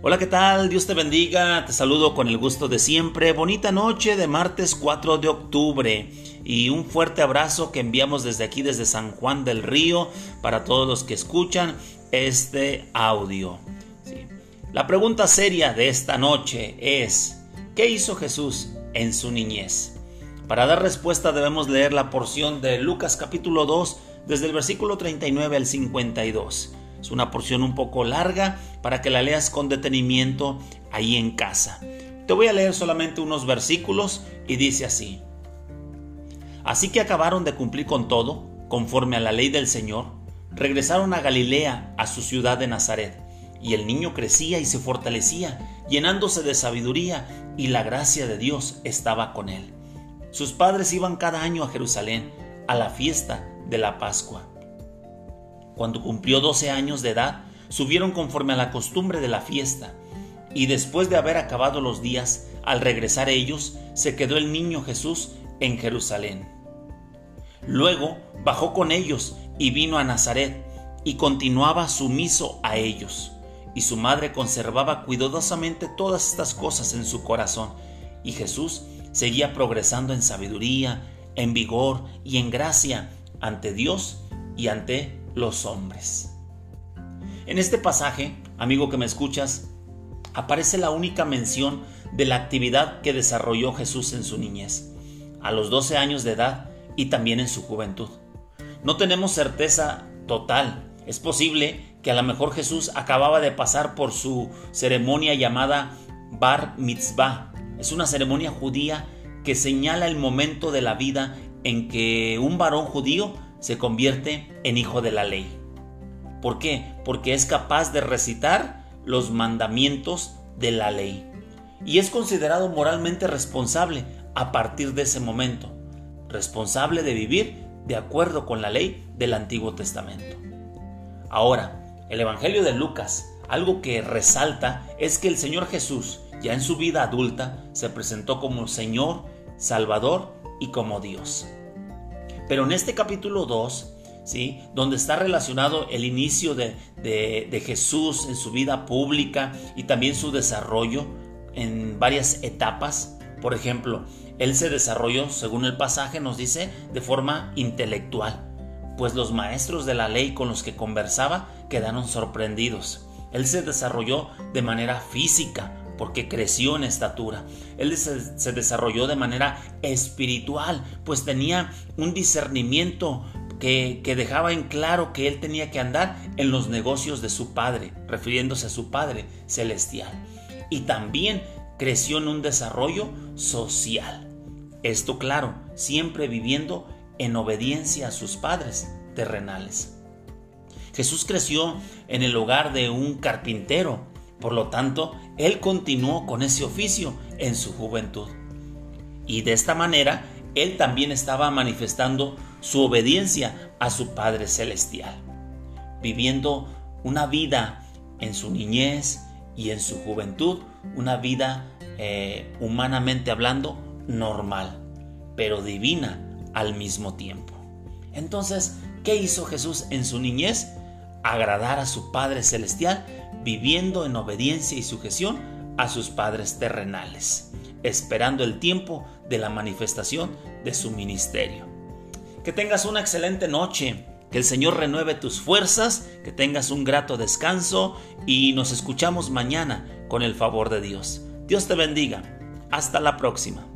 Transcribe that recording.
Hola, ¿qué tal? Dios te bendiga. Te saludo con el gusto de siempre. Bonita noche de martes 4 de octubre. Y un fuerte abrazo que enviamos desde aquí, desde San Juan del Río, para todos los que escuchan este audio. La pregunta seria de esta noche es, ¿qué hizo Jesús en su niñez? Para dar respuesta debemos leer la porción de Lucas capítulo 2, desde el versículo 39 al 52. Es una porción un poco larga para que la leas con detenimiento ahí en casa. Te voy a leer solamente unos versículos y dice así. Así que acabaron de cumplir con todo, conforme a la ley del Señor, regresaron a Galilea, a su ciudad de Nazaret, y el niño crecía y se fortalecía, llenándose de sabiduría, y la gracia de Dios estaba con él. Sus padres iban cada año a Jerusalén, a la fiesta de la Pascua. Cuando cumplió doce años de edad, subieron conforme a la costumbre de la fiesta, y después de haber acabado los días, al regresar ellos, se quedó el niño Jesús en Jerusalén. Luego bajó con ellos y vino a Nazaret, y continuaba sumiso a ellos. Y su madre conservaba cuidadosamente todas estas cosas en su corazón, y Jesús seguía progresando en sabiduría, en vigor y en gracia ante Dios y ante los hombres. En este pasaje, amigo que me escuchas, aparece la única mención de la actividad que desarrolló Jesús en su niñez, a los 12 años de edad y también en su juventud. No tenemos certeza total. Es posible que a lo mejor Jesús acababa de pasar por su ceremonia llamada Bar Mitzvah. Es una ceremonia judía que señala el momento de la vida en que un varón judío se convierte en hijo de la ley. ¿Por qué? Porque es capaz de recitar los mandamientos de la ley. Y es considerado moralmente responsable a partir de ese momento. Responsable de vivir de acuerdo con la ley del Antiguo Testamento. Ahora, el Evangelio de Lucas, algo que resalta es que el Señor Jesús, ya en su vida adulta, se presentó como Señor, Salvador y como Dios. Pero en este capítulo 2, ¿sí? donde está relacionado el inicio de, de Jesús en su vida pública y también su desarrollo en varias etapas, por ejemplo, él se desarrolló, según el pasaje nos dice, de forma intelectual, pues los maestros de la ley con los que conversaba quedaron sorprendidos. Él se desarrolló de manera física, porque creció en estatura. Él se, desarrolló de manera espiritual, pues tenía un discernimiento que, que, dejaba en claro que él tenía que andar en los negocios de su Padre, refiriéndose a su Padre celestial. Y también creció en un desarrollo social. Esto claro, siempre viviendo en obediencia a sus padres terrenales. Jesús creció en el hogar de un carpintero, por lo tanto, él continuó con ese oficio en su juventud. Y de esta manera, él también estaba manifestando su obediencia a su Padre Celestial, viviendo una vida en su niñez y en su juventud, una vida eh, humanamente hablando normal, pero divina al mismo tiempo. Entonces, ¿qué hizo Jesús en su niñez? Agradar a su Padre Celestial viviendo en obediencia y sujeción a sus padres terrenales, esperando el tiempo de la manifestación de su ministerio. Que tengas una excelente noche, que el Señor renueve tus fuerzas, que tengas un grato descanso y nos escuchamos mañana con el favor de Dios. Dios te bendiga. Hasta la próxima.